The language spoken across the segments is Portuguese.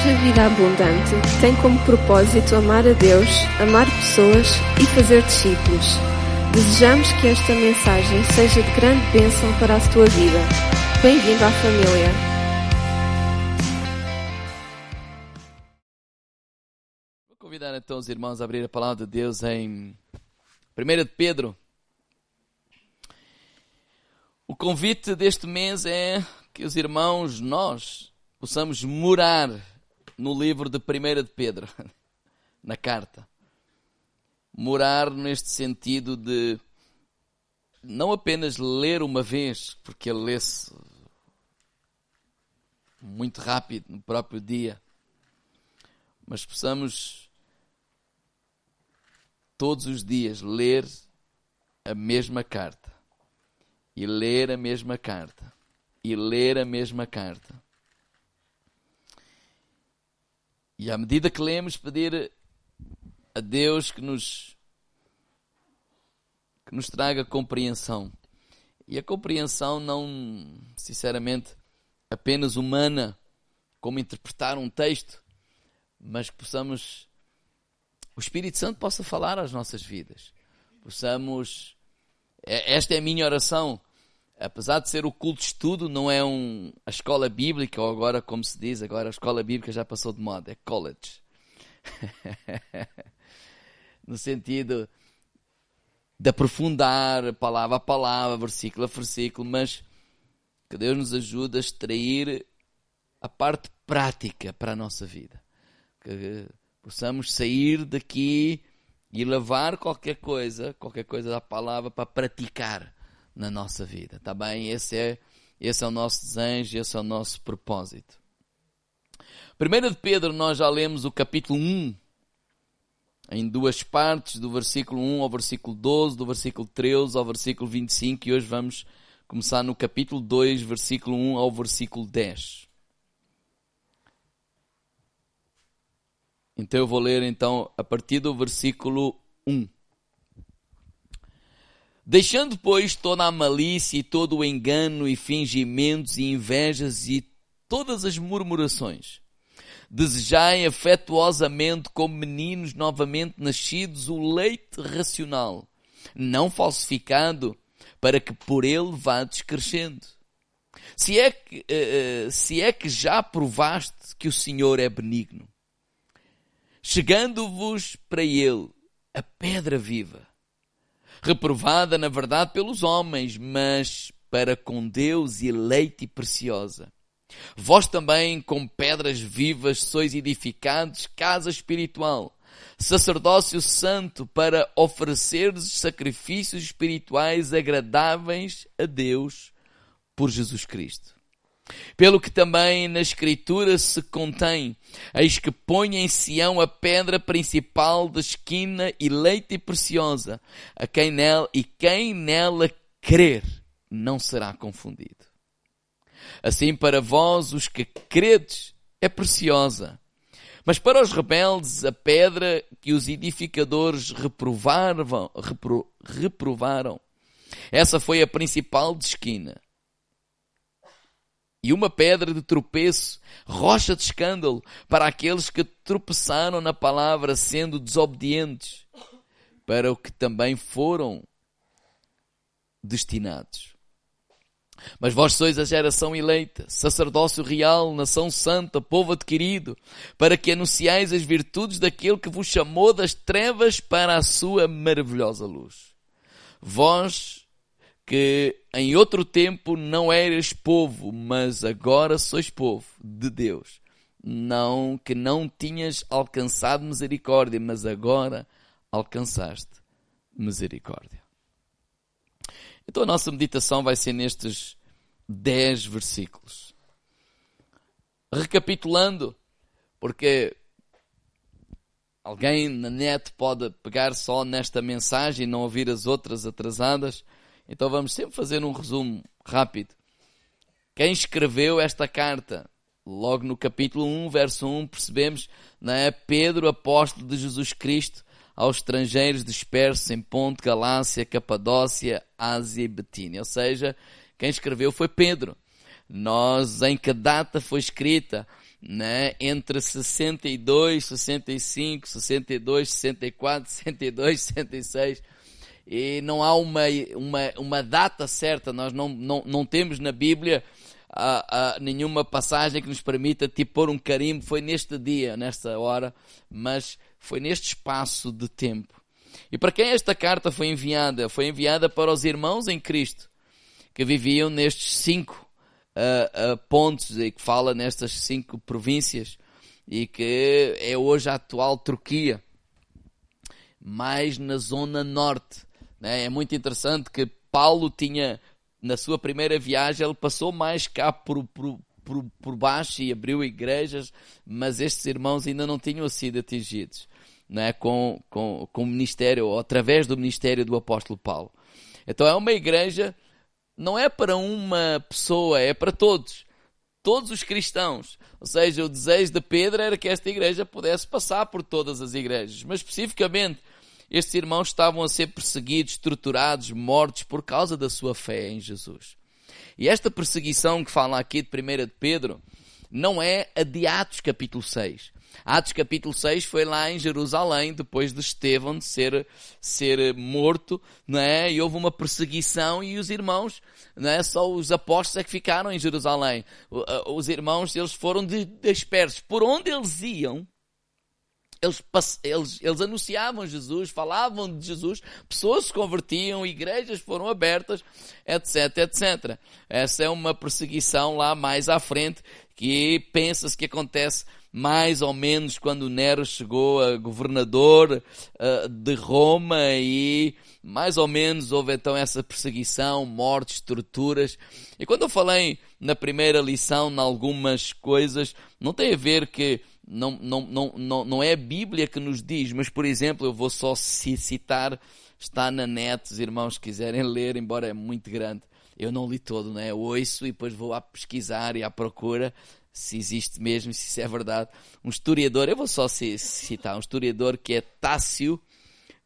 Igreja Vida Abundante tem como propósito amar a Deus, amar pessoas e fazer discípulos. Desejamos que esta mensagem seja de grande bênção para a tua vida. Bem-vindo à família. Vou convidar então os irmãos a abrir a palavra de Deus em 1 de Pedro. O convite deste mês é que os irmãos, nós, possamos morar no livro de 1 de Pedro, na carta. Morar neste sentido de não apenas ler uma vez, porque ele lê-se muito rápido no próprio dia, mas possamos todos os dias ler a mesma carta e ler a mesma carta e ler a mesma carta. E à medida que lemos, pedir a Deus que nos que nos traga compreensão. E a compreensão não, sinceramente, apenas humana, como interpretar um texto, mas que possamos o Espírito Santo possa falar às nossas vidas. Possamos esta é a minha oração apesar de ser o culto de estudo, não é um, a escola bíblica, ou agora, como se diz, agora a escola bíblica já passou de moda, é college. no sentido de aprofundar palavra a palavra, versículo a versículo, mas que Deus nos ajude a extrair a parte prática para a nossa vida. Que possamos sair daqui e levar qualquer coisa, qualquer coisa da palavra para praticar na nossa vida, tá bem? Esse é, esse é o nosso desejo, esse é o nosso propósito. Primeiro de Pedro, nós já lemos o capítulo 1, em duas partes, do versículo 1 ao versículo 12, do versículo 13 ao versículo 25, e hoje vamos começar no capítulo 2, versículo 1 ao versículo 10. Então eu vou ler então a partir do versículo 1. Deixando, pois, toda a malícia e todo o engano e fingimentos e invejas e todas as murmurações. Desejai afetuosamente, como meninos novamente nascidos, o leite racional, não falsificado, para que por ele vades crescendo. Se é que, uh, se é que já provaste que o Senhor é benigno, chegando-vos para ele a pedra viva, reprovada na verdade pelos homens, mas para com Deus eleita e preciosa. Vós também, com pedras vivas, sois edificados casa espiritual, sacerdócio santo, para ofereceres sacrifícios espirituais agradáveis a Deus por Jesus Cristo. Pelo que também na Escritura se contém, eis que põe em Sião a pedra principal da esquina e preciosa, a quem nela, e quem nela crer não será confundido. Assim para vós, os que credes, é preciosa. Mas para os rebeldes, a pedra que os edificadores reprovaram, repro, reprovaram, essa foi a principal de esquina e uma pedra de tropeço, rocha de escândalo para aqueles que tropeçaram na palavra sendo desobedientes, para o que também foram destinados. Mas vós sois a geração eleita, sacerdócio real, nação santa, povo adquirido, para que anunciais as virtudes daquele que vos chamou das trevas para a sua maravilhosa luz. Vós que em outro tempo não eras povo, mas agora sois povo de Deus. Não que não tinhas alcançado misericórdia, mas agora alcançaste misericórdia. Então a nossa meditação vai ser nestes dez versículos. Recapitulando, porque alguém na net pode pegar só nesta mensagem e não ouvir as outras atrasadas. Então vamos sempre fazer um resumo rápido. Quem escreveu esta carta? Logo no capítulo 1, verso 1, percebemos, não é? Pedro, apóstolo de Jesus Cristo, aos estrangeiros dispersos em Ponte, Galácia, Capadócia, Ásia e Betínia. Ou seja, quem escreveu foi Pedro. Nós, em que data foi escrita? né? entre 62, 65, 62, 64, 62, 66. E não há uma, uma, uma data certa, nós não, não, não temos na Bíblia a, a, nenhuma passagem que nos permita tipo, pôr um carimbo. Foi neste dia, nesta hora, mas foi neste espaço de tempo. E para quem esta carta foi enviada? Foi enviada para os irmãos em Cristo que viviam nestes cinco uh, uh, pontos e que fala nestas cinco províncias e que é hoje a atual Turquia, mais na zona norte. Né? É muito interessante que Paulo tinha, na sua primeira viagem, ele passou mais cá por, por, por, por baixo e abriu igrejas, mas estes irmãos ainda não tinham sido atingidos né? com, com, com o ministério, ou através do ministério do apóstolo Paulo. Então é uma igreja não é para uma pessoa, é para todos. Todos os cristãos. Ou seja, o desejo de Pedro era que esta igreja pudesse passar por todas as igrejas. Mas especificamente, estes irmãos estavam a ser perseguidos, torturados, mortos por causa da sua fé em Jesus. E esta perseguição que fala aqui de 1 de Pedro não é a de Atos capítulo 6. Atos capítulo 6 foi lá em Jerusalém, depois de Estevão ser, ser morto, né? e houve uma perseguição e os irmãos, né? só os apóstolos é que ficaram em Jerusalém. Os irmãos, eles foram dispersos. Por onde eles iam, eles, eles, eles anunciavam Jesus, falavam de Jesus, pessoas se convertiam, igrejas foram abertas, etc, etc. Essa é uma perseguição lá mais à frente que pensa-se que acontece mais ou menos quando Nero chegou a governador uh, de Roma e mais ou menos houve então essa perseguição, mortes, torturas. E quando eu falei na primeira lição, em algumas coisas, não tem a ver que não, não, não, não, não é a Bíblia que nos diz, mas por exemplo, eu vou só citar, está na net, os irmãos quiserem ler, embora é muito grande. Eu não li todo, né? Eu ouço e depois vou a pesquisar e à procura se existe mesmo, se isso é verdade. Um historiador, eu vou só citar, um historiador que é Tássio,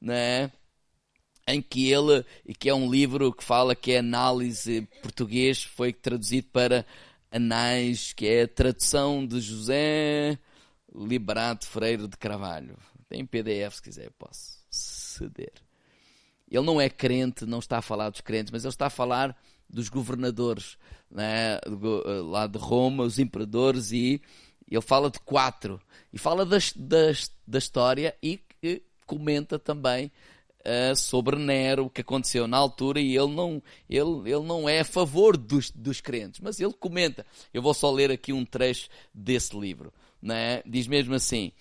né? em que ele, que é um livro que fala que é análise português, foi traduzido para Anais, que é a tradução de José Liberato Freire de Carvalho. Tem PDF se quiser, posso ceder. Ele não é crente, não está a falar dos crentes, mas ele está a falar dos governadores né, lá de Roma, os imperadores, e ele fala de quatro. E fala das, das, da história e comenta também uh, sobre Nero, o que aconteceu na altura, e ele não, ele, ele não é a favor dos, dos crentes, mas ele comenta. Eu vou só ler aqui um trecho desse livro. Né? Diz mesmo assim: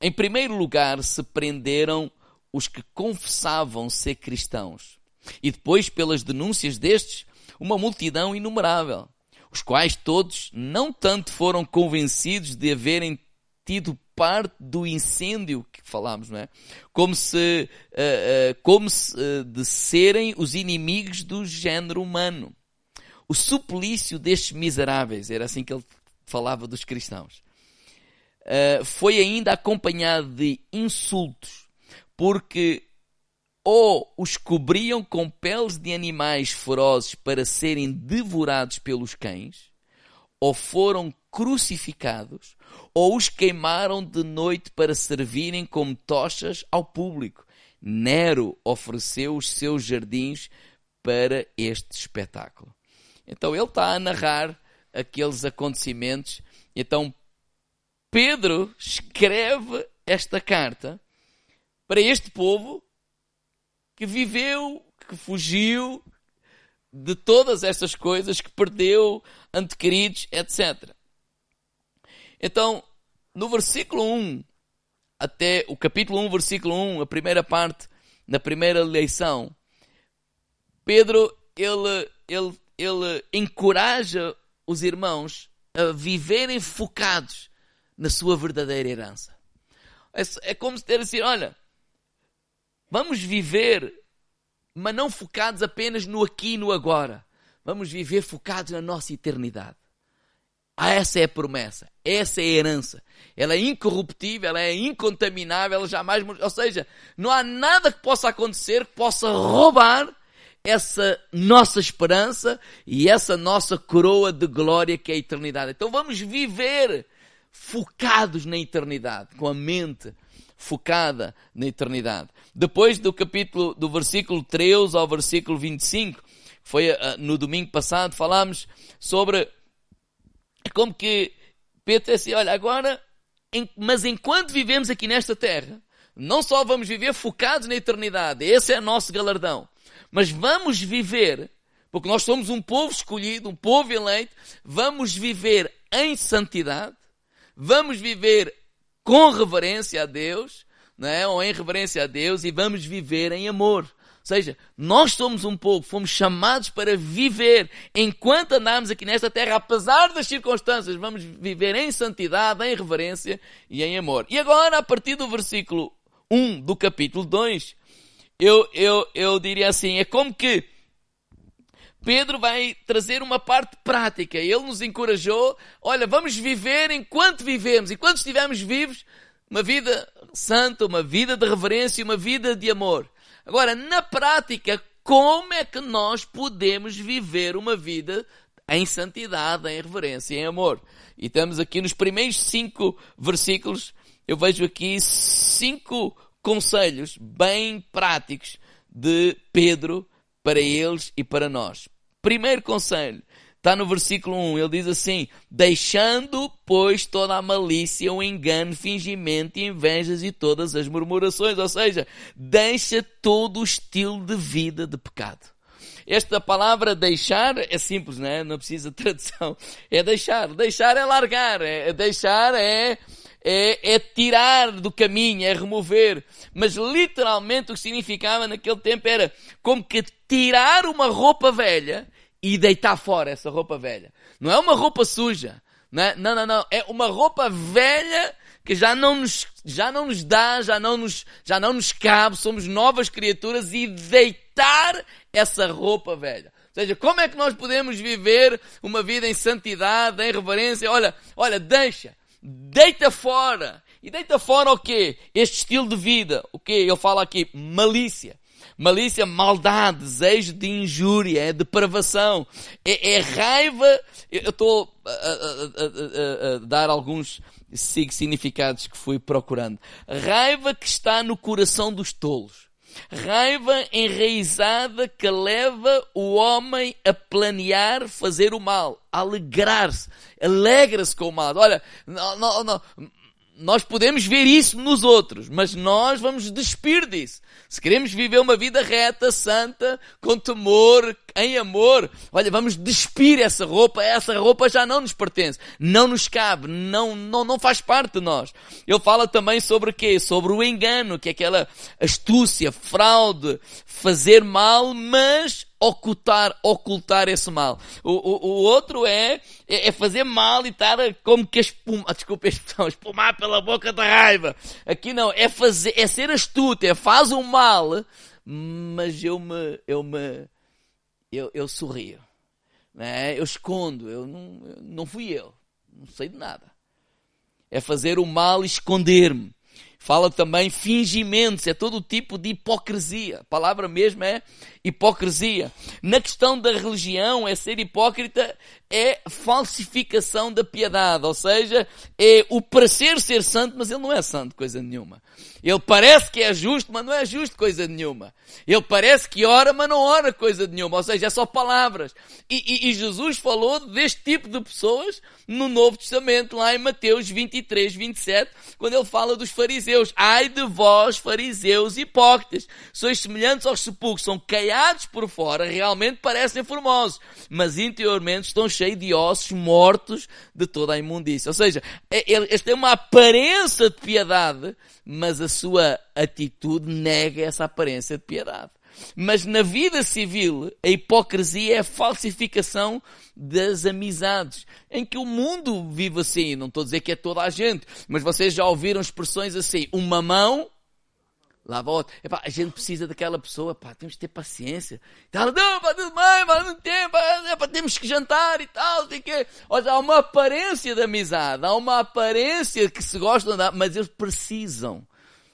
Em primeiro lugar, se prenderam os que confessavam ser cristãos. E depois, pelas denúncias destes, uma multidão inumerável, os quais todos não tanto foram convencidos de haverem tido parte do incêndio que falámos, não é? Como se, uh, uh, como se, uh, de serem os inimigos do género humano. O suplício destes miseráveis, era assim que ele falava dos cristãos, foi ainda acompanhado de insultos, porque ou os cobriam com peles de animais ferozes para serem devorados pelos cães, ou foram crucificados, ou os queimaram de noite para servirem como tochas ao público. Nero ofereceu os seus jardins para este espetáculo. Então ele está a narrar aqueles acontecimentos. Então Pedro escreve esta carta para este povo que viveu, que fugiu de todas estas coisas, que perdeu antequeridos, etc. Então, no versículo 1, até o capítulo 1, versículo 1, a primeira parte, na primeira leição, Pedro, ele, ele, ele encoraja os irmãos a viverem focados na sua verdadeira herança. É, é como se ter assim, olha, Vamos viver, mas não focados apenas no aqui e no agora. Vamos viver focados na nossa eternidade. Ah, essa é a promessa, essa é a herança. Ela é incorruptível, ela é incontaminável, ela jamais. Ou seja, não há nada que possa acontecer que possa roubar essa nossa esperança e essa nossa coroa de glória que é a eternidade. Então vamos viver focados na eternidade, com a mente focada na eternidade. Depois do capítulo, do versículo 13 ao versículo 25, foi uh, no domingo passado, falámos sobre como que Pedro disse, olha, agora, mas enquanto vivemos aqui nesta terra, não só vamos viver focados na eternidade, esse é nosso galardão, mas vamos viver, porque nós somos um povo escolhido, um povo eleito, vamos viver em santidade, vamos viver com reverência a Deus, não é? ou em reverência a Deus, e vamos viver em amor. Ou seja, nós somos um povo, fomos chamados para viver enquanto andamos aqui nesta terra, apesar das circunstâncias, vamos viver em santidade, em reverência e em amor. E agora, a partir do versículo 1 do capítulo 2, eu, eu, eu diria assim: é como que Pedro vai trazer uma parte prática. Ele nos encorajou: olha, vamos viver enquanto vivemos, enquanto estivermos vivos, uma vida santa, uma vida de reverência, uma vida de amor. Agora, na prática, como é que nós podemos viver uma vida em santidade, em reverência, em amor? E estamos aqui nos primeiros cinco versículos, eu vejo aqui cinco conselhos bem práticos de Pedro para eles e para nós. Primeiro conselho, Está no versículo 1, ele diz assim: Deixando, pois, toda a malícia, o engano, fingimento e invejas e todas as murmurações. Ou seja, deixa todo o estilo de vida de pecado. Esta palavra deixar é simples, não é? Não precisa de tradução. É deixar. Deixar é largar. É, deixar é, é, é, tirar do caminho, é remover. Mas literalmente o que significava naquele tempo era como que tirar uma roupa velha e deitar fora essa roupa velha. Não é uma roupa suja. Não, é? não, não, não. É uma roupa velha que já não nos, já não nos dá, já não nos, já não nos cabe, somos novas criaturas e deitar essa roupa velha. Ou seja, como é que nós podemos viver uma vida em santidade, em reverência? Olha, olha, deixa, deita fora. E deita fora o quê? Este estilo de vida. O quê? Ele fala aqui, malícia. Malícia, maldade, desejo de injúria, é depravação, é, é raiva. Eu estou a, a, a, a, dar alguns significados que fui procurando. Raiva que está no coração dos tolos. Raiva enraizada que leva o homem a planear fazer o mal, a alegrar-se, alegra-se com o mal. Olha, não, não, não, nós podemos ver isso nos outros, mas nós vamos despir disso. Se queremos viver uma vida reta, santa, com temor, em amor, olha, vamos despir essa roupa, essa roupa já não nos pertence, não nos cabe, não, não, não faz parte de nós. Ele fala também sobre o quê? Sobre o engano, que é aquela astúcia, fraude, fazer mal, mas ocultar, ocultar esse mal. O, o, o outro é, é, é, fazer mal e estar como que espuma, ah, desculpa a espumar pela boca da raiva. Aqui não, é fazer, é ser astuto, é faz o mal, mas eu me, eu me, eu, eu sorrio. Né? Eu escondo, eu não, não fui eu, não sei de nada. É fazer o mal e esconder-me. Fala também fingimentos, é todo tipo de hipocrisia. A palavra mesmo é hipocrisia. Na questão da religião, é ser hipócrita, é falsificação da piedade, ou seja, é o parecer ser santo, mas ele não é santo, coisa nenhuma. Ele parece que é justo, mas não é justo, coisa nenhuma. Ele parece que ora, mas não ora, coisa nenhuma. Ou seja, é só palavras. E, e, e Jesus falou deste tipo de pessoas no Novo Testamento, lá em Mateus 23, 27, quando ele fala dos fariseus. Ai de vós, fariseus hipócritas, sois semelhantes aos sepulcros, são caiados por fora, realmente parecem formosos, mas interiormente estão cheios de ossos mortos de toda a imundícia. Ou seja, é, eles têm uma aparência de piedade, mas a sua atitude nega essa aparência de piedade. Mas na vida civil, a hipocrisia é a falsificação das amizades, em que o mundo vive assim. Não estou a dizer que é toda a gente, mas vocês já ouviram expressões assim: uma mão lava a outra. Epá, a gente precisa daquela pessoa, pá, temos que ter paciência. E não, pá, tudo bem, pá, não tem, pá, pá, temos que jantar e tal, tem que... Olha, há uma aparência de amizade, há uma aparência que se gostam, de, mas eles precisam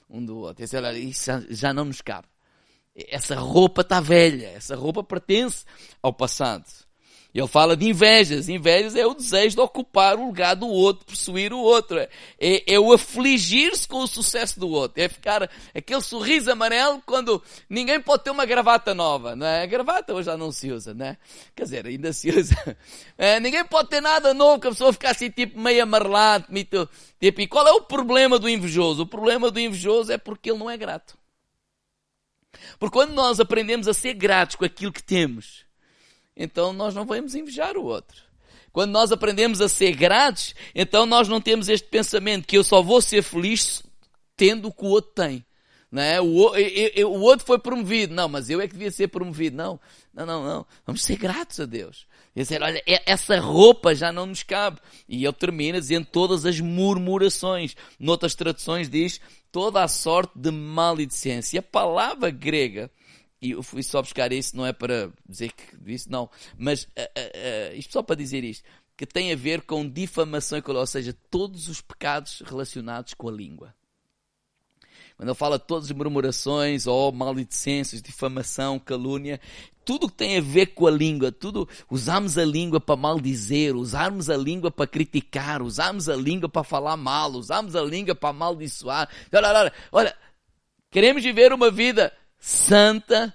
um do outro. Esse, olha, isso já não nos cabe. Essa roupa está velha, essa roupa pertence ao passado. Ele fala de invejas. Invejas é o desejo de ocupar o lugar do outro, possuir o outro. É, é o afligir-se com o sucesso do outro. É ficar aquele sorriso amarelo quando ninguém pode ter uma gravata nova, não é? A gravata hoje já não se usa, não é? Quer dizer, ainda se usa. É, ninguém pode ter nada novo que a pessoa ficar assim tipo meio amarelado, tipo, e qual é o problema do invejoso? O problema do invejoso é porque ele não é grato. Porque quando nós aprendemos a ser gratos com aquilo que temos, então nós não vamos invejar o outro. Quando nós aprendemos a ser gratos, então nós não temos este pensamento que eu só vou ser feliz tendo o que o outro tem. Não é? o, eu, eu, o outro foi promovido. Não, mas eu é que devia ser promovido. Não, não, não, não. Vamos ser gratos a Deus. E dizer, olha, essa roupa já não nos cabe. E ele termina dizendo todas as murmurações. Noutras traduções diz toda a sorte de maledicência. E a palavra grega, e eu fui só buscar isso, não é para dizer que isso, não, mas uh, uh, uh, isto só para dizer isto, que tem a ver com difamação, ou seja, todos os pecados relacionados com a língua. Quando ele fala todas as murmurações, ou maledicências, difamação, calúnia, tudo que tem a ver com a língua, tudo, usamos a língua para maldizer, usarmos a língua para criticar, usamos a língua para falar mal, usamos a língua para amaldiçoar. Olha, olha, olha, queremos viver uma vida santa,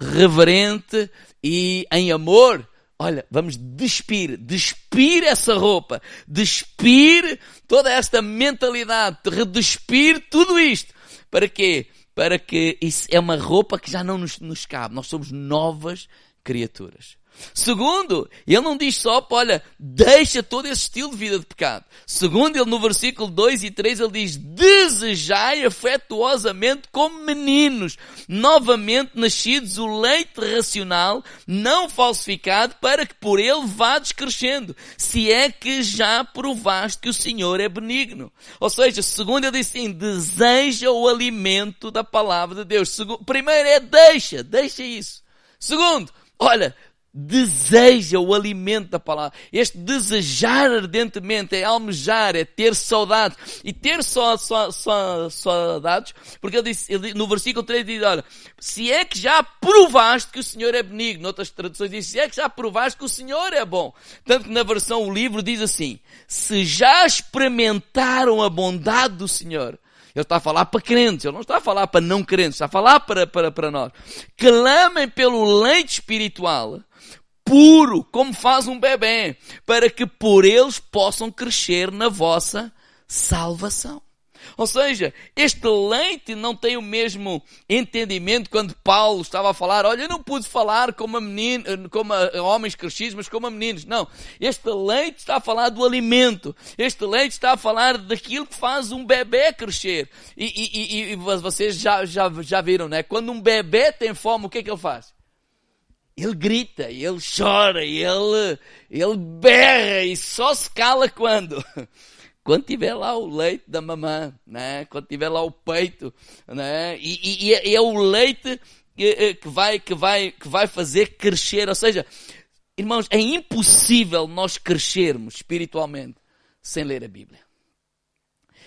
reverente e em amor. Olha, vamos despir, despir essa roupa, despir toda esta mentalidade, redespir tudo isto para quê? Para que isso é uma roupa que já não nos, nos cabe. Nós somos novas criaturas. Segundo, ele não diz só, olha, deixa todo esse estilo de vida de pecado. Segundo, ele no versículo 2 e 3, ele diz, desejai afetuosamente como meninos, novamente nascidos o leite racional, não falsificado, para que por ele vades crescendo, se é que já provaste que o Senhor é benigno. Ou seja, segundo ele diz assim, deseja o alimento da palavra de Deus. Primeiro é deixa, deixa isso. Segundo, olha, deseja o alimento da palavra. Este desejar ardentemente é almejar, é ter saudade. E ter só, só, só saudades, porque ele disse, ele, no versículo 3 diz, olha, se é que já provaste que o Senhor é benigno, noutras traduções diz, se é que já provaste que o Senhor é bom. Tanto que na versão o livro diz assim, se já experimentaram a bondade do Senhor, ele está a falar para crentes, ele não está a falar para não crentes, está a falar para, para, para nós. Clamem pelo leite espiritual, puro, como faz um bebê, para que por eles possam crescer na vossa salvação. Ou seja, este leite não tem o mesmo entendimento quando Paulo estava a falar, olha, eu não pude falar como, a menino, como a homens crescidos, mas como a meninos. Não. Este leite está a falar do alimento. Este leite está a falar daquilo que faz um bebê crescer. E, e, e, e vocês já, já, já viram, né? Quando um bebê tem fome, o que é que ele faz? Ele grita, ele chora, ele, ele berra e só se cala quando? Quando tiver lá o leite da mamã, né? Quando tiver lá o peito, né? E, e, e é o leite que, que, vai, que, vai, que vai fazer crescer. Ou seja, irmãos, é impossível nós crescermos espiritualmente sem ler a Bíblia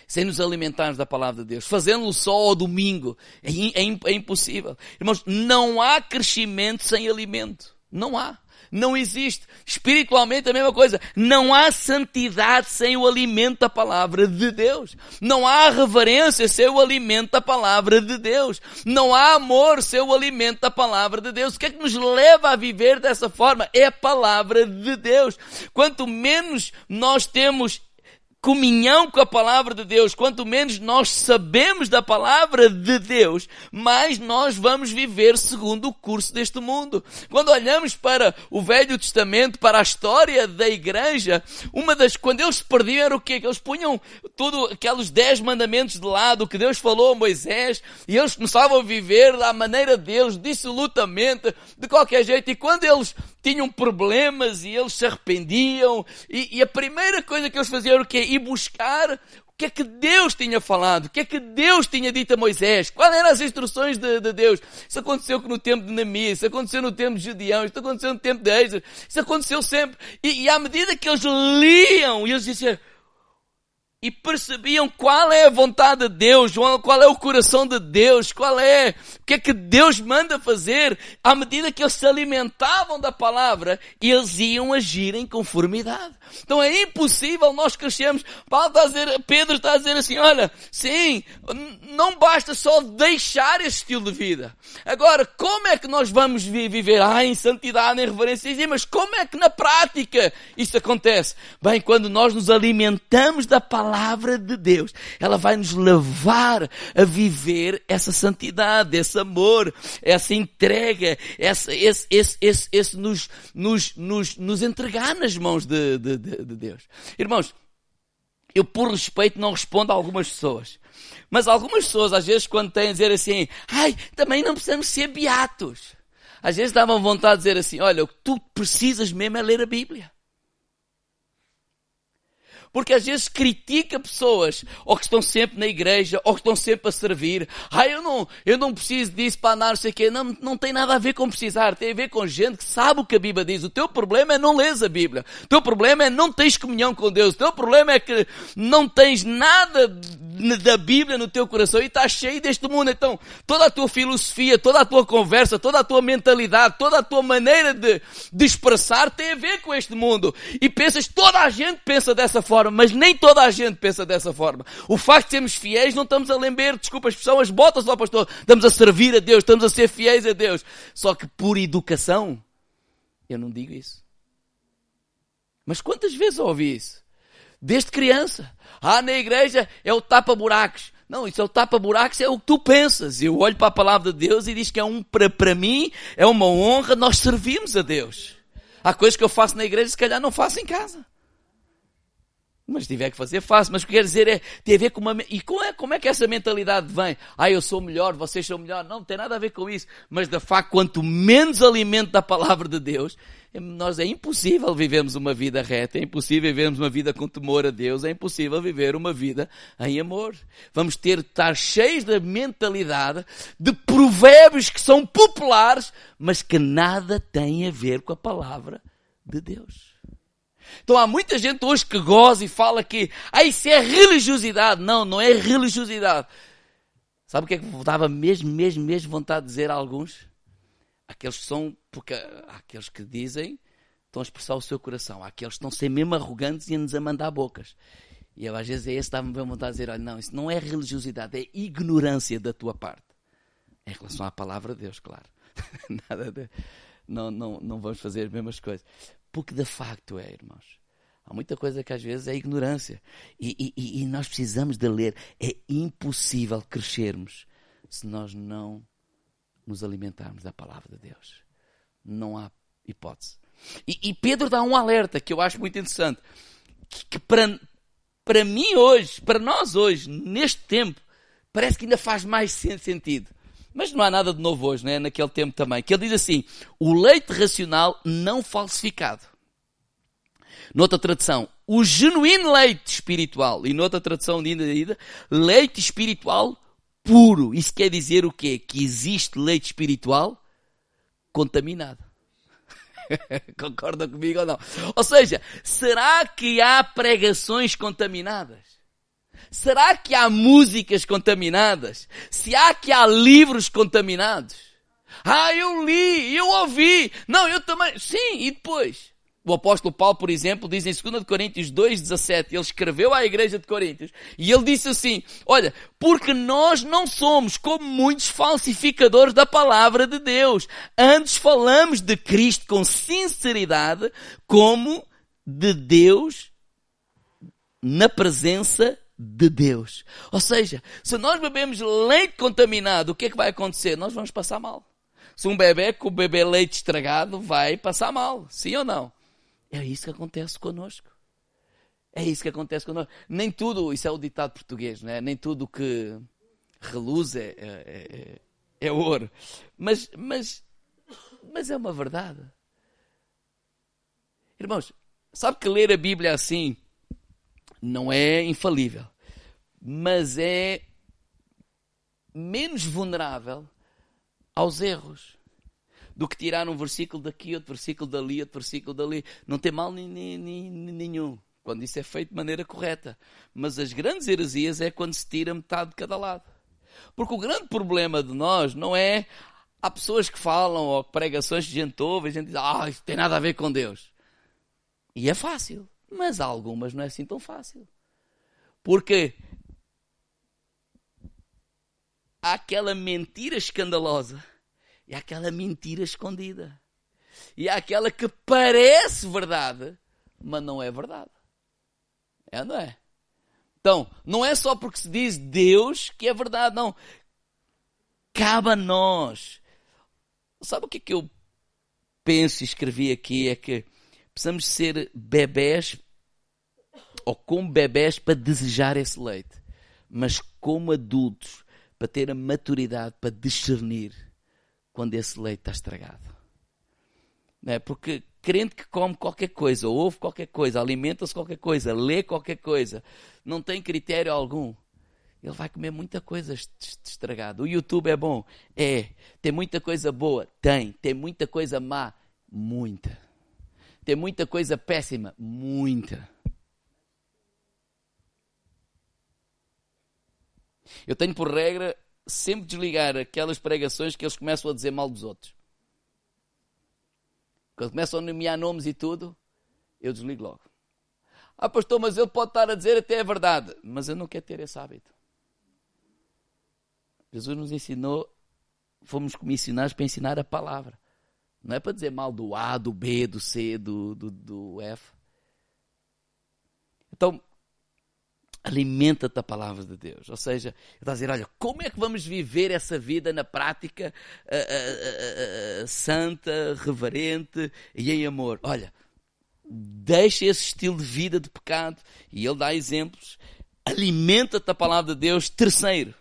sem nos alimentarmos da palavra de Deus, fazendo-o só ao domingo, é, é, é impossível. Irmãos, não há crescimento sem alimento. Não há. Não existe. Espiritualmente a mesma coisa. Não há santidade sem o alimento da palavra de Deus. Não há reverência sem o alimento da palavra de Deus. Não há amor sem o alimento da palavra de Deus. O que é que nos leva a viver dessa forma? É a palavra de Deus. Quanto menos nós temos comunhão com a palavra de Deus, quanto menos nós sabemos da palavra de Deus, mais nós vamos viver segundo o curso deste mundo. Quando olhamos para o Velho Testamento, para a história da igreja, uma das, quando eles perdiam era o quê? Que eles punham tudo, aqueles dez mandamentos de lado, que Deus falou a Moisés, e eles começavam a viver da maneira deles, dissolutamente, de qualquer jeito, e quando eles tinham problemas e eles se arrependiam, e, e a primeira coisa que eles faziam era o quê? Ir buscar o que é que Deus tinha falado, o que é que Deus tinha dito a Moisés, quais eram as instruções de, de Deus. Isso aconteceu no tempo de Neemias, isso aconteceu no tempo de Gideão, isso aconteceu no tempo de Êxodo, isso aconteceu sempre. E, e à medida que eles liam, eles diziam, e percebiam qual é a vontade de Deus, qual é o coração de Deus, qual é, o que é que Deus manda fazer, à medida que eles se alimentavam da palavra, eles iam agir em conformidade. Então é impossível nós crescermos. Paulo está a dizer, Pedro está a dizer assim, olha, sim, não basta só deixar esse estilo de vida. Agora, como é que nós vamos viver? Ah, em santidade, em reverência, mas como é que na prática isso acontece? Bem, quando nós nos alimentamos da palavra de Deus, ela vai nos levar a viver essa santidade, esse amor, essa entrega, esse, esse, esse, esse, esse nos, nos, nos, nos entregar nas mãos de, de de, de Deus. Irmãos, eu por respeito não respondo a algumas pessoas. Mas algumas pessoas, às vezes, quando têm a dizer assim, ai, também não precisamos ser beatos. Às vezes davam vontade de dizer assim, olha, o que tu precisas mesmo é ler a Bíblia. Porque às vezes critica pessoas, ou que estão sempre na igreja, ou que estão sempre a servir. Ah, eu não, eu não preciso disso para andar, não sei o quê. Não, não tem nada a ver com precisar. Tem a ver com gente que sabe o que a Bíblia diz. O teu problema é não lês a Bíblia. O teu problema é não tens comunhão com Deus. O teu problema é que não tens nada da Bíblia no teu coração e estás cheio deste mundo. Então, toda a tua filosofia, toda a tua conversa, toda a tua mentalidade, toda a tua maneira de, de expressar tem a ver com este mundo. E pensas, toda a gente pensa dessa forma, mas nem toda a gente pensa dessa forma. O facto de sermos fiéis, não estamos a lembrar, desculpa a expressão, as botas ao pastor. Estamos a servir a Deus, estamos a ser fiéis a Deus. Só que por educação, eu não digo isso. Mas quantas vezes ouvi isso? Desde criança. Ah, na igreja é o tapa-buracos. Não, isso é o tapa-buracos, é o que tu pensas. Eu olho para a palavra de Deus e diz que é um, para, para mim, é uma honra nós servimos a Deus. Há coisas que eu faço na igreja, se calhar não faço em casa. Mas tiver que fazer, faço. Mas o que quer dizer é, tem a ver com uma... E como é, como é que essa mentalidade vem? Ah, eu sou melhor, vocês são melhor. Não, não tem nada a ver com isso. Mas, de facto, quanto menos alimento da palavra de Deus, é, nós é impossível vivermos uma vida reta, é impossível vivermos uma vida com temor a Deus, é impossível viver uma vida em amor. Vamos ter de estar cheios da mentalidade de provérbios que são populares, mas que nada têm a ver com a palavra de Deus. Então há muita gente hoje que goza e fala que ah, isso é religiosidade. Não, não é religiosidade. Sabe o que é que dava mesmo, mesmo, mesmo vontade de dizer a alguns? Aqueles que são, porque há aqueles que dizem, estão a expressar o seu coração. Há aqueles que estão a ser mesmo arrogantes e a nos a mandar bocas. E eu, às vezes é esse dava-me vontade de dizer, olha, não, isso não é religiosidade, é ignorância da tua parte. Em relação à palavra de Deus, claro. Nada de, não, não, não vamos fazer as mesmas coisas. Porque de facto é, irmãos. Há muita coisa que às vezes é ignorância. E, e, e nós precisamos de ler. É impossível crescermos se nós não nos alimentarmos da palavra de Deus. Não há hipótese. E, e Pedro dá um alerta que eu acho muito interessante. Que, que para, para mim hoje, para nós hoje, neste tempo, parece que ainda faz mais sentido. Mas não há nada de novo hoje, né? naquele tempo também. Que ele diz assim: o leite racional não falsificado. Noutra tradução, o genuíno leite espiritual. E noutra tradução ainda, leite espiritual puro. Isso quer dizer o quê? Que existe leite espiritual contaminado. Concorda comigo ou não? Ou seja, será que há pregações contaminadas? Será que há músicas contaminadas? Se há que há livros contaminados? Ah, eu li, eu ouvi. Não, eu também. Sim, e depois? O apóstolo Paulo, por exemplo, diz em 2 Coríntios 2,17, ele escreveu à igreja de Coríntios, e ele disse assim, olha, porque nós não somos como muitos falsificadores da palavra de Deus. Antes falamos de Cristo com sinceridade, como de Deus na presença de Deus. Ou seja, se nós bebemos leite contaminado, o que é que vai acontecer? Nós vamos passar mal. Se um bebê com o bebê leite estragado vai passar mal, sim ou não? É isso que acontece conosco. É isso que acontece conosco. Nem tudo, isso é o ditado português, não é? Nem tudo que reluz é, é, é, é ouro. Mas, mas, mas é uma verdade. Irmãos, sabe que ler a Bíblia assim não é infalível, mas é menos vulnerável aos erros do que tirar um versículo daqui, outro versículo dali, outro versículo dali. Não tem mal nenhum. quando isso é feito de maneira correta. Mas as grandes heresias é quando se tira metade de cada lado. Porque o grande problema de nós não é. Há pessoas que falam, ou pregações que a gente ouve, a gente diz, ah, isso tem nada a ver com Deus. E é fácil. Mas algumas não é assim tão fácil. Porque há aquela mentira escandalosa e há aquela mentira escondida. E há aquela que parece verdade, mas não é verdade. É não é? Então, não é só porque se diz Deus que é verdade, não. Cabe a nós. Sabe o que é que eu penso e escrevi aqui? É que precisamos ser bebés ou como bebés para desejar esse leite, mas como adultos para ter a maturidade para discernir quando esse leite está estragado. Não é? Porque crente que come qualquer coisa, ouve qualquer coisa, alimenta-se qualquer coisa, lê qualquer coisa, não tem critério algum, ele vai comer muita coisa estragada. O YouTube é bom? É. Tem muita coisa boa? Tem. Tem muita coisa má? Muita. Tem muita coisa péssima? Muita. Eu tenho por regra sempre desligar aquelas pregações que eles começam a dizer mal dos outros. Quando começam a nomear nomes e tudo, eu desligo logo. Ah, pastor, mas ele pode estar a dizer até a verdade. Mas eu não quero ter esse hábito. Jesus nos ensinou, fomos comissionados para ensinar a palavra. Não é para dizer mal do A, do B, do C, do, do, do F. Então, alimenta-te a palavra de Deus. Ou seja, está a dizer, olha, como é que vamos viver essa vida na prática uh, uh, uh, santa, reverente e em amor? Olha, deixa esse estilo de vida de pecado e ele dá exemplos. Alimenta-te a palavra de Deus. Terceiro,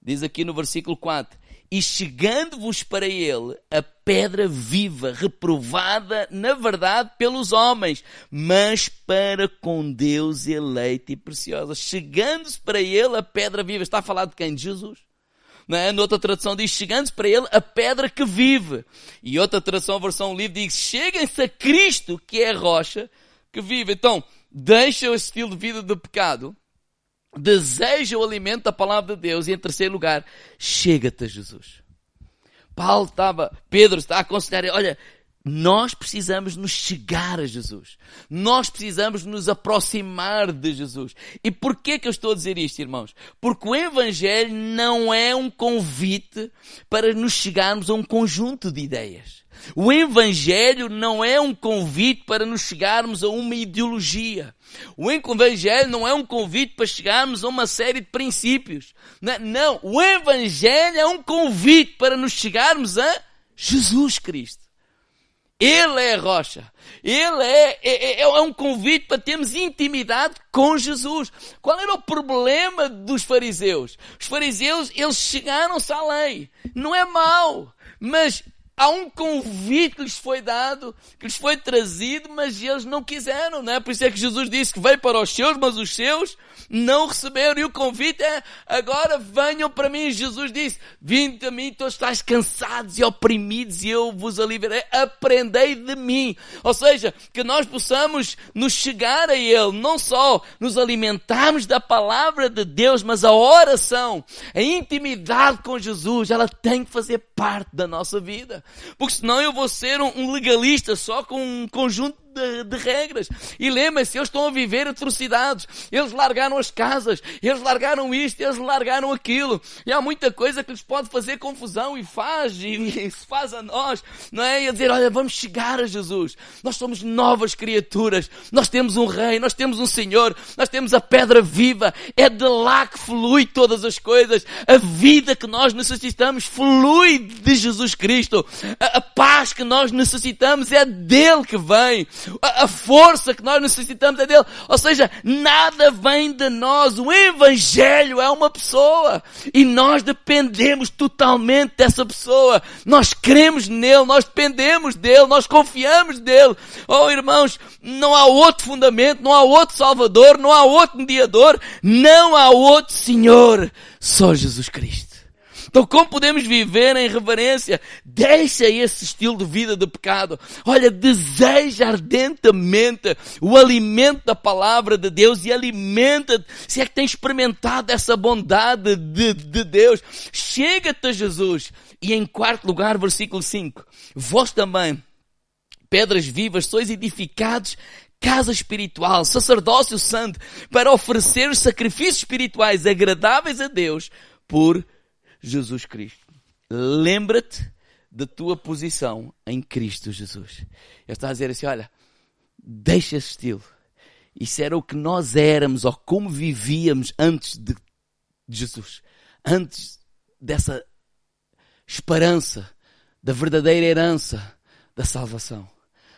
diz aqui no versículo 4, e chegando-vos para ele a pedra viva, reprovada, na verdade, pelos homens, mas para com Deus eleita e preciosa. Chegando-se para ele a pedra viva. Está a falar de quem? De Jesus. Não é? Noutra tradução diz, chegando-se para ele a pedra que vive. E outra tradução, a versão livre, diz, cheguem-se a Cristo, que é a rocha que vive. Então, deixa o estilo de vida do pecado deseja o alimento da palavra de Deus e em terceiro lugar, chega-te a Jesus. Paulo estava, Pedro está a aconselhar, olha, nós precisamos nos chegar a Jesus. Nós precisamos nos aproximar de Jesus. E porquê que eu estou a dizer isto, irmãos? Porque o Evangelho não é um convite para nos chegarmos a um conjunto de ideias. O Evangelho não é um convite para nos chegarmos a uma ideologia. O Evangelho não é um convite para chegarmos a uma série de princípios. Não, não. o Evangelho é um convite para nos chegarmos a Jesus Cristo. Ele é a rocha. Ele é, é, é, é, um convite para termos intimidade com Jesus. Qual era o problema dos fariseus? Os fariseus, eles chegaram-se à lei. Não é mau, mas há um convite que lhes foi dado, que lhes foi trazido, mas eles não quiseram, não é? Por isso é que Jesus disse que veio para os seus, mas os seus não receberam. E o convite é, agora venham para mim. Jesus disse, vinde a mim, todos estáis cansados e oprimidos e eu vos aliviarei. Aprendei de mim. Ou seja, que nós possamos nos chegar a Ele, não só nos alimentarmos da palavra de Deus, mas a oração, a intimidade com Jesus, ela tem que fazer parte da nossa vida. Porque senão eu vou ser um legalista só com um conjunto de, de regras. E lembrem-se, eles estão a viver atrocidades. Eles largaram as casas, eles largaram isto, eles largaram aquilo. E há muita coisa que lhes pode fazer confusão e faz, e, e se faz a nós, não é? E a dizer, olha, vamos chegar a Jesus. Nós somos novas criaturas. Nós temos um rei, nós temos um Senhor, nós temos a pedra viva. É de lá que flui todas as coisas. A vida que nós necessitamos flui de Jesus Cristo. A, a paz que nós necessitamos é dele que vem. A, a força que nós necessitamos é dele. Ou seja, nada vem de nós. O Evangelho é uma pessoa. E nós dependemos totalmente dessa pessoa. Nós cremos nele, nós dependemos dele, nós confiamos dele. Oh irmãos, não há outro fundamento, não há outro Salvador, não há outro mediador, não há outro Senhor. Só Jesus Cristo. Então, como podemos viver em reverência? Deixa esse estilo de vida de pecado. Olha, deseja ardentemente o alimento da palavra de Deus e alimenta, se é que tem experimentado essa bondade de, de Deus. Chega-te a Jesus. E em quarto lugar, versículo 5. Vós também, pedras vivas, sois edificados casa espiritual, sacerdócio santo, para oferecer sacrifícios espirituais agradáveis a Deus por Jesus Cristo. Lembra-te da tua posição em Cristo Jesus. Ele está a dizer assim: olha, deixa esse estilo. Isso era o que nós éramos ou como vivíamos antes de Jesus. Antes dessa esperança, da verdadeira herança da salvação.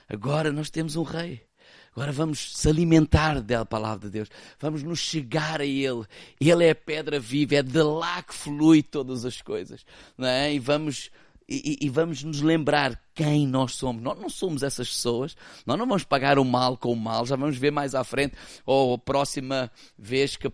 Agora nós temos um rei. Agora vamos se alimentar da palavra de Deus. Vamos nos chegar a Ele. Ele é a pedra viva, é de lá que flui todas as coisas. Não é? E vamos e, e, vamos nos lembrar quem nós somos. Nós não somos essas pessoas. Nós não vamos pagar o mal com o mal. Já vamos ver mais à frente. Ou a próxima vez que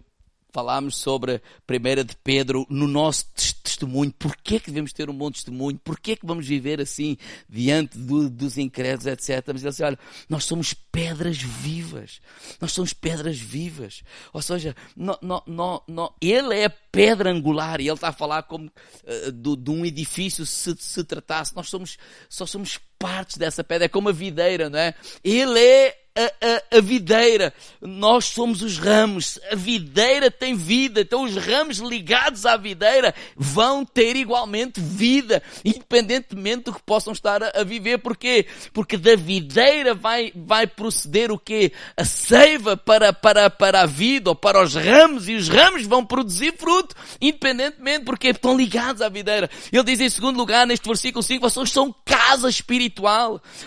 falámos sobre a primeira de Pedro no nosso testemunho. Porquê que devemos ter um bom testemunho? Porquê que vamos viver assim diante do, dos incrédulos, etc. Mas ele disse, olha, nós somos pedras vivas. Nós somos pedras vivas. Ou seja, no, no, no ele é a pedra angular e ele está a falar como uh, do, de um edifício se, se tratasse. Nós somos, só somos partes dessa pedra. É como a videira, não é? Ele é a, a, a, videira. Nós somos os ramos. A videira tem vida. Então os ramos ligados à videira vão ter igualmente vida, independentemente do que possam estar a, a viver. Porquê? Porque da videira vai, vai proceder o quê? A seiva para, para, para a vida ou para os ramos e os ramos vão produzir fruto, independentemente porque estão ligados à videira. Ele diz em segundo lugar, neste versículo 5, vocês são casa espiritual.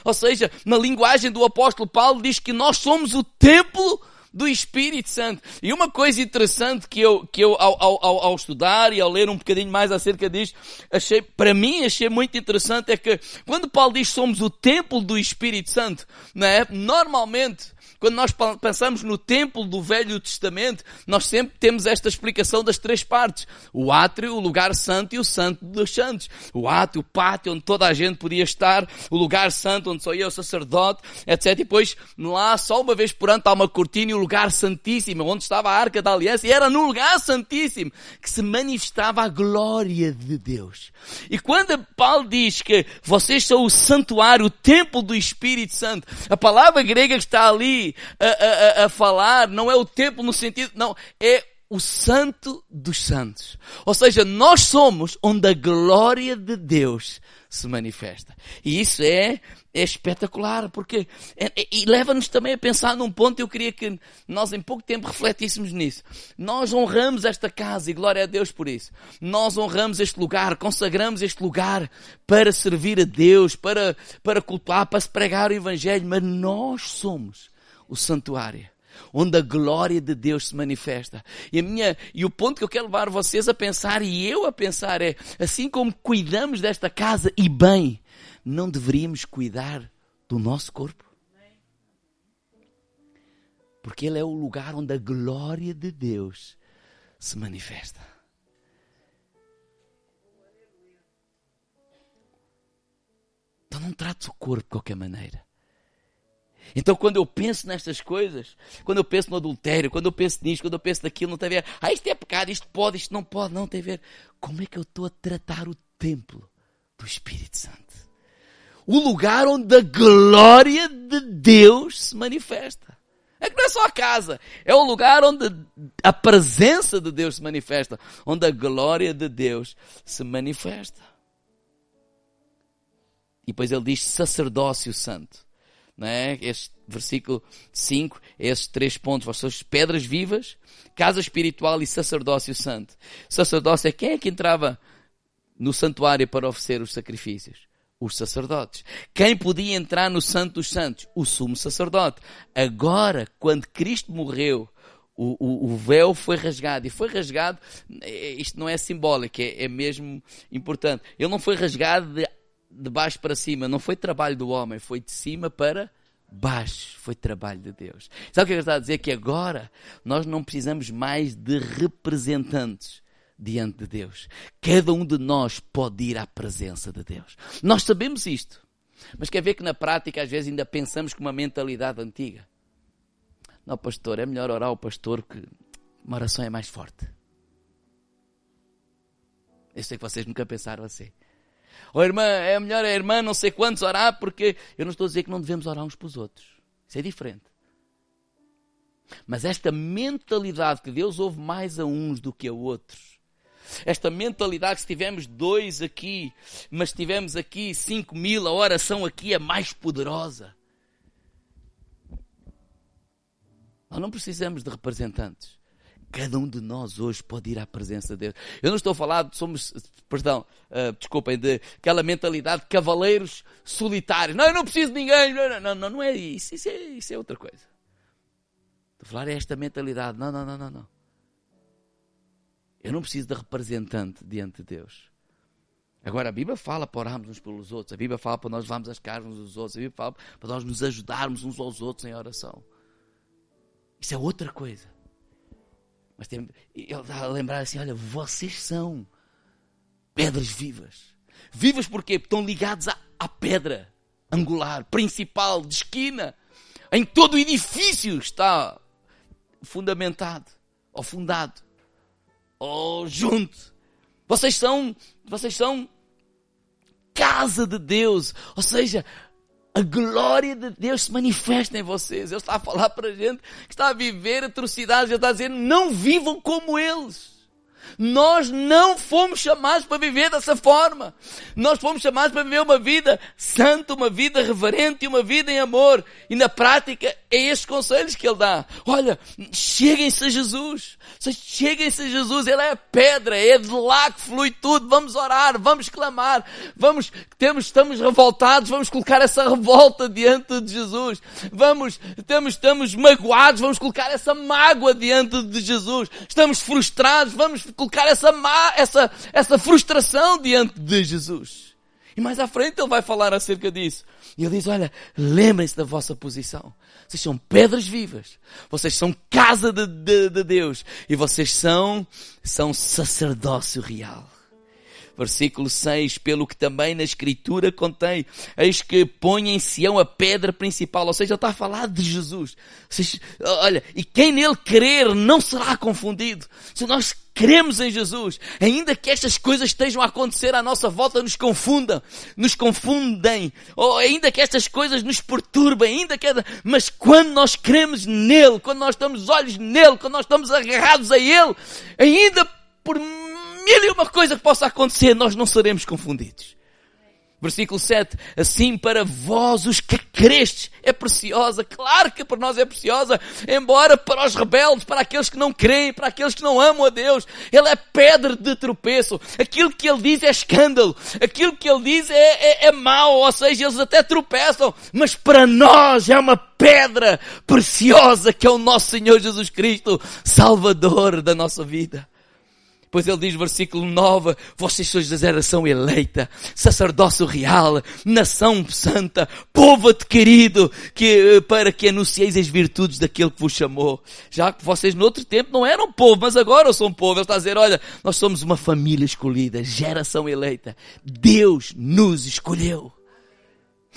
Ou seja, na linguagem do apóstolo Paulo diz que nós somos o templo do Espírito Santo. E uma coisa interessante que eu, que eu ao, ao, ao, estudar e ao ler um bocadinho mais acerca disto, achei, para mim, achei muito interessante é que quando Paulo diz somos o templo do Espírito Santo, não é? Normalmente, quando nós pensamos no templo do Velho Testamento, nós sempre temos esta explicação das três partes. O átrio, o lugar santo e o santo dos santos. O átrio, o pátio onde toda a gente podia estar, o lugar santo onde só ia o sacerdote, etc. E depois, lá, só uma vez por ano, está uma cortina e o lugar santíssimo, onde estava a arca da aliança. E era no lugar santíssimo que se manifestava a glória de Deus. E quando Paulo diz que vocês são o santuário, o templo do Espírito Santo, a palavra grega que está ali a, a, a falar não é o templo no sentido, não, é o santo dos santos. Ou seja, nós somos onde a glória de Deus se manifesta. E isso é, é espetacular, porque é, é, e leva-nos também a pensar num ponto, eu queria que nós em pouco tempo refletíssemos nisso. Nós honramos esta casa e glória a Deus por isso. Nós honramos este lugar, consagramos este lugar para servir a Deus, para, para cultuar, para se pregar o Evangelho, mas nós somos o santuário onde a glória de Deus se manifesta. E a minha, e o ponto que eu quero levar vocês a pensar e eu a pensar é, assim como cuidamos desta casa e bem, não deveríamos cuidar do nosso corpo? Porque ele é o lugar onde a glória de Deus se manifesta. Então não trate o corpo de qualquer maneira. Então, quando eu penso nestas coisas, quando eu penso no adultério, quando eu penso nisto, quando eu penso naquilo, não tem a ver, ah, isto é pecado, isto pode, isto não pode, não tem a ver. Como é que eu estou a tratar o templo do Espírito Santo? O lugar onde a glória de Deus se manifesta. É que não é só a casa, é o lugar onde a presença de Deus se manifesta, onde a glória de Deus se manifesta. E depois ele diz sacerdócio santo né? este versículo 5, esses três pontos, vocês pedras vivas, casa espiritual e sacerdócio santo. Sacerdócio é quem é que entrava no santuário para oferecer os sacrifícios? Os sacerdotes. Quem podia entrar no santo dos santos? O sumo sacerdote. Agora, quando Cristo morreu, o, o, o, véu foi rasgado. E foi rasgado, é, isto não é simbólico, é, é mesmo importante. Ele não foi rasgado de de baixo para cima. Não foi trabalho do homem, foi de cima para baixo. Foi trabalho de Deus. Sabe o que ele está a dizer? Que agora nós não precisamos mais de representantes diante de Deus. Cada um de nós pode ir à presença de Deus. Nós sabemos isto. Mas quer ver que na prática às vezes ainda pensamos com uma mentalidade antiga. Não, pastor, é melhor orar ao pastor porque uma oração é mais forte. Eu sei que vocês nunca pensaram assim. Ou oh, irmã, é melhor a irmã não sei quantos orar porque eu não estou a dizer que não devemos orar uns pelos outros. Isso é diferente. Mas esta mentalidade que Deus ouve mais a uns do que a outros. Esta mentalidade que se tivermos dois aqui, mas se tivermos aqui cinco mil, a oração aqui é mais poderosa. Nós não precisamos de representantes. Cada um de nós hoje pode ir à presença de Deus. Eu não estou a falar, de, somos, perdão, uh, desculpem, de aquela mentalidade de cavaleiros solitários. Não, eu não preciso de ninguém. Não, não, não, não é isso. Isso é, isso é outra coisa. Estou a falar é esta mentalidade. Não, não, não, não, não. Eu não preciso de representante diante de Deus. Agora, a Bíblia fala para orarmos uns pelos outros. A Bíblia fala para nós levarmos as caras uns dos outros. A Bíblia fala para nós nos ajudarmos uns aos outros em oração. Isso é outra coisa. Mas tem, ele está a lembrar assim: olha, vocês são pedras vivas. Vivas? Porque estão ligados à, à pedra angular, principal, de esquina. Em todo o edifício está fundamentado, ou fundado, ou junto. Vocês são, vocês são casa de Deus. Ou seja, a glória de Deus se manifesta em vocês. Ele está a falar para a gente que está a viver atrocidades. Ele está a dizer, não vivam como eles. Nós não fomos chamados para viver dessa forma. Nós fomos chamados para viver uma vida santa, uma vida reverente e uma vida em amor. E na prática é estes conselhos que ele dá. Olha, cheguem-se a Jesus. Cheguem-se a Jesus. Ele é a pedra, é de lá que flui tudo. Vamos orar, vamos clamar, vamos, temos, estamos revoltados, vamos colocar essa revolta diante de Jesus. Vamos, temos, estamos magoados, vamos colocar essa mágoa diante de Jesus. Estamos frustrados, vamos colocar essa, essa, essa frustração diante de Jesus. E mais à frente ele vai falar acerca disso. E ele diz: Olha, lembrem-se da vossa posição. Vocês são pedras vivas. Vocês são casa de, de, de Deus. E vocês são, são sacerdócio real. Versículo 6, pelo que também na Escritura contém, eis que põe em Sião a pedra principal, ou seja, está a falar de Jesus. Seja, olha, e quem nele crer não será confundido. Se nós cremos em Jesus, ainda que estas coisas estejam a acontecer à nossa volta, nos confundam, nos confundem, ou ainda que estas coisas nos perturbem, ainda que, mas quando nós cremos nele, quando nós estamos olhos nele, quando nós estamos agarrados a ele, ainda por mil e uma coisa que possa acontecer, nós não seremos confundidos. Versículo 7. Assim para vós os que crestes é preciosa. Claro que para nós é preciosa. Embora para os rebeldes, para aqueles que não creem, para aqueles que não amam a Deus, Ele é pedra de tropeço. Aquilo que Ele diz é escândalo. Aquilo que Ele diz é, é, é mau. Ou seja, eles até tropeçam. Mas para nós é uma pedra preciosa que é o nosso Senhor Jesus Cristo, Salvador da nossa vida. Pois ele diz, versículo 9, vocês sois da geração eleita, sacerdócio real, nação santa, povo adquirido, que, eh, para que anuncieis as virtudes daquele que vos chamou. Já que vocês no outro tempo não eram povo, mas agora são povo. Ele está a dizer, olha, nós somos uma família escolhida, geração eleita. Deus nos escolheu.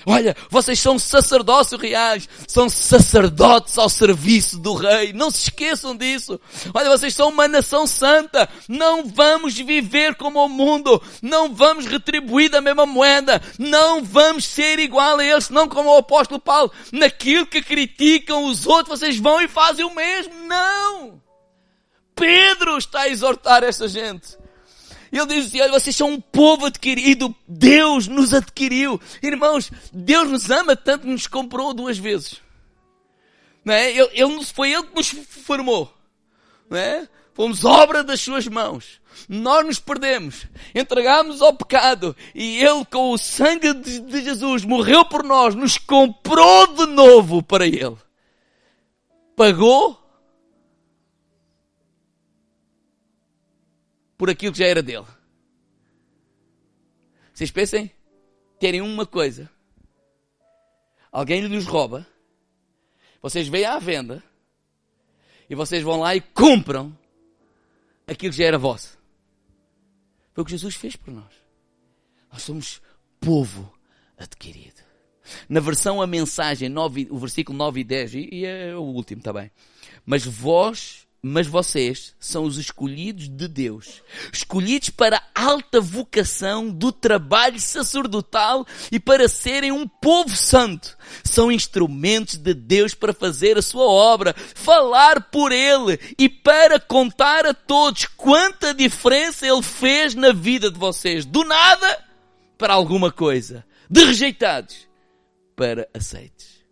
Olha, vocês são sacerdócio reais, são sacerdotes ao serviço do rei. Não se esqueçam disso. Olha, vocês são uma nação santa. Não vamos viver como o mundo. Não vamos retribuir da mesma moeda. Não vamos ser igual a eles, não como o apóstolo Paulo. Naquilo que criticam os outros, vocês vão e fazem o mesmo. Não! Pedro está a exortar essa gente. Ele diz assim, olha, vocês são um povo adquirido, Deus nos adquiriu. Irmãos, Deus nos ama tanto que nos comprou duas vezes. Não é? ele, ele, foi Ele que nos formou. Não é? Fomos obra das suas mãos. Nós nos perdemos, entregámos ao pecado e Ele, com o sangue de, de Jesus, morreu por nós, nos comprou de novo para Ele. Pagou por aquilo que já era dele. Vocês pensem? Terem uma coisa. Alguém lhes rouba. Vocês veem à venda. E vocês vão lá e compram aquilo que já era vosso. Foi o que Jesus fez por nós. Nós somos povo adquirido. Na versão a mensagem, 9, o versículo 9 e 10, e, e é o último também. Mas vós mas vocês são os escolhidos de Deus, escolhidos para alta vocação do trabalho sacerdotal e para serem um povo santo. São instrumentos de Deus para fazer a sua obra, falar por Ele e para contar a todos quanta diferença Ele fez na vida de vocês. Do nada para alguma coisa. De rejeitados para aceites.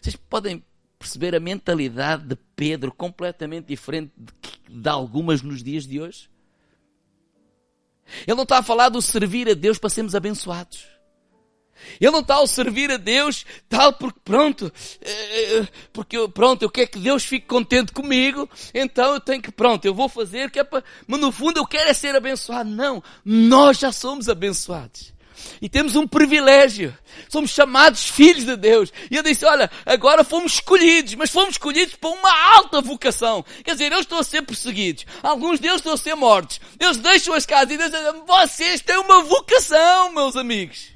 Vocês podem perceber a mentalidade de Pedro completamente diferente de, de algumas nos dias de hoje? Ele não está a falar do servir a Deus para sermos abençoados. Ele não está a servir a Deus tal porque pronto, eh, eh, porque pronto, eu quero que Deus fique contente comigo, então eu tenho que, pronto, eu vou fazer que é para, mas no fundo eu quero é ser abençoado. Não, nós já somos abençoados. E temos um privilégio. Somos chamados filhos de Deus. E eu disse, olha, agora fomos escolhidos, mas fomos escolhidos para uma alta vocação. Quer dizer, eu estou a ser perseguidos. Alguns deles estão a ser mortos. Deus deixa as casas e Deus diz, vocês têm uma vocação, meus amigos.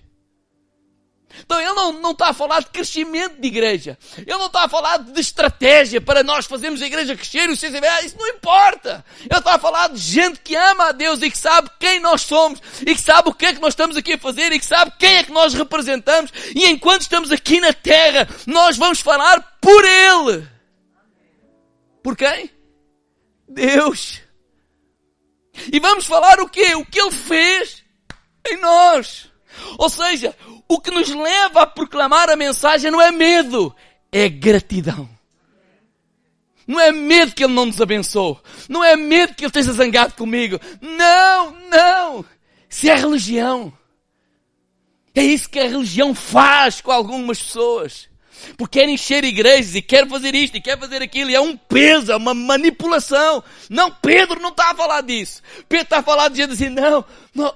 Então ele não, não está a falar de crescimento de igreja. Ele não está a falar de estratégia para nós fazermos a igreja crescer os ah, Isso não importa. Ele está a falar de gente que ama a Deus e que sabe quem nós somos e que sabe o que é que nós estamos aqui a fazer e que sabe quem é que nós representamos. E enquanto estamos aqui na terra, nós vamos falar por Ele. Por quem? Deus. E vamos falar o quê? O que Ele fez em nós. Ou seja, o que nos leva a proclamar a mensagem não é medo, é gratidão. Não é medo que Ele não nos abençoe. Não é medo que Ele esteja zangado comigo. Não, não. Isso é religião. É isso que a religião faz com algumas pessoas. Porque quer encher igrejas e quer fazer isto e quer fazer aquilo. E é um peso, é uma manipulação. Não, Pedro não está a falar disso. Pedro está a falar de gente assim, não,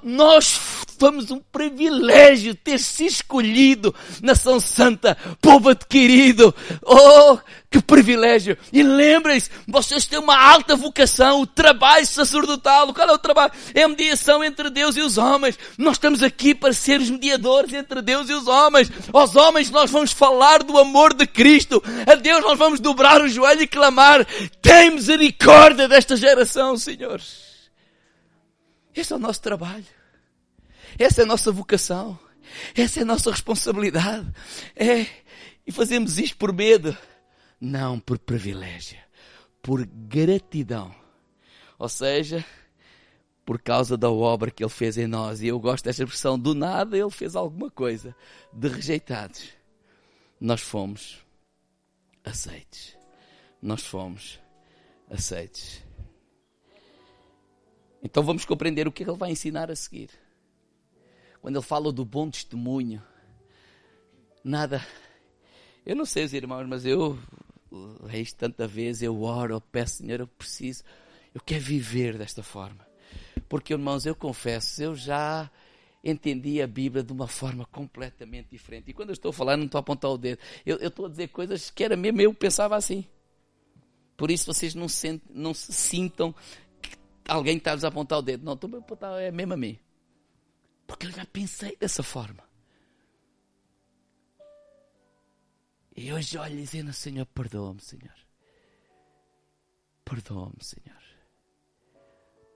nós fomos um privilégio ter se escolhido nação santa, povo adquirido. Oh, que privilégio! E lembrem-se, vocês têm uma alta vocação, o trabalho sacerdotal. Qual é o trabalho? É a mediação entre Deus e os homens. Nós estamos aqui para ser os mediadores entre Deus e os homens. Aos homens nós vamos falar do amor de Cristo. A Deus nós vamos dobrar o joelho e clamar: tem misericórdia desta geração, senhores. Esse é o nosso trabalho. Essa é a nossa vocação. Essa é a nossa responsabilidade. É, e fazemos isto por medo. Não por privilégio, por gratidão. Ou seja, por causa da obra que ele fez em nós. E eu gosto desta expressão, do nada ele fez alguma coisa. De rejeitados, nós fomos aceites. Nós fomos aceites. Então vamos compreender o que ele vai ensinar a seguir. Quando ele fala do bom testemunho, nada. Eu não sei os irmãos, mas eu reis tanta vez, eu oro, eu peço, Senhor, eu preciso, eu quero viver desta forma. Porque, irmãos, eu confesso, eu já entendi a Bíblia de uma forma completamente diferente. E quando eu estou a falar, não estou a apontar o dedo. Eu, eu estou a dizer coisas que era mesmo, eu pensava assim. Por isso vocês não, não se sintam que alguém está a apontar o dedo. Não, estou a apontar, é mesmo a mim. Porque eu já pensei dessa forma. E hoje olho dizendo, Senhor, perdoa-me, Senhor. Perdoa-me, Senhor.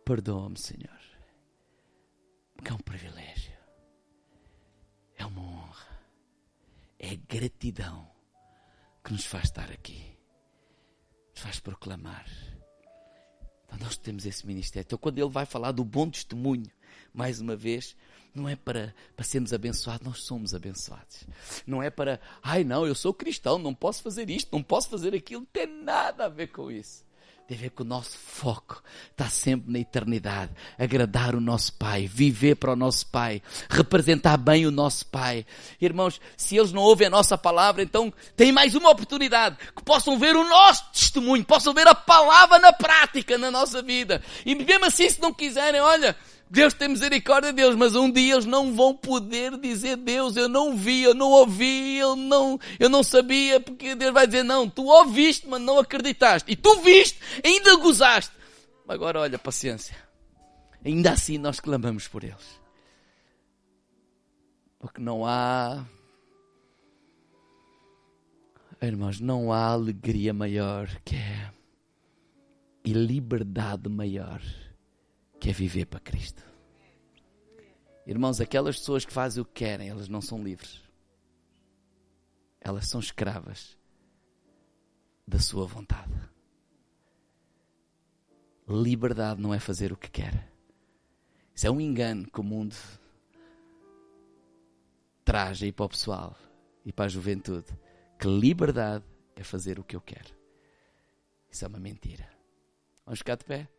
Perdoa-me, Senhor. Porque é um privilégio. É uma honra. É gratidão que nos faz estar aqui. Nos faz proclamar. Então nós temos esse ministério. Então quando ele vai falar do bom testemunho, mais uma vez, não é para, para sermos abençoados, nós somos abençoados. Não é para, ai não, eu sou cristão, não posso fazer isto, não posso fazer aquilo, não tem nada a ver com isso. Tem a ver com o nosso foco está sempre na eternidade. Agradar o nosso Pai, viver para o nosso Pai, representar bem o nosso Pai. Irmãos, se eles não ouvem a nossa palavra, então tem mais uma oportunidade que possam ver o nosso testemunho, possam ver a palavra na prática na nossa vida. E mesmo assim, se não quiserem, olha, Deus tem misericórdia de Deus, mas um dia eles não vão poder dizer Deus, eu não vi, eu não ouvi, eu não, eu não sabia, porque Deus vai dizer não, tu ouviste, mas não acreditaste, e tu viste, ainda gozaste. Agora olha, paciência. ainda assim nós clamamos por eles. Porque não há. Irmãos, não há alegria maior que é. E liberdade maior que é viver para Cristo. Irmãos, aquelas pessoas que fazem o que querem, elas não são livres. Elas são escravas da sua vontade. Liberdade não é fazer o que quer. Isso é um engano que o mundo traz aí para o pessoal e para a juventude. Que liberdade é fazer o que eu quero. Isso é uma mentira. Vamos ficar de pé?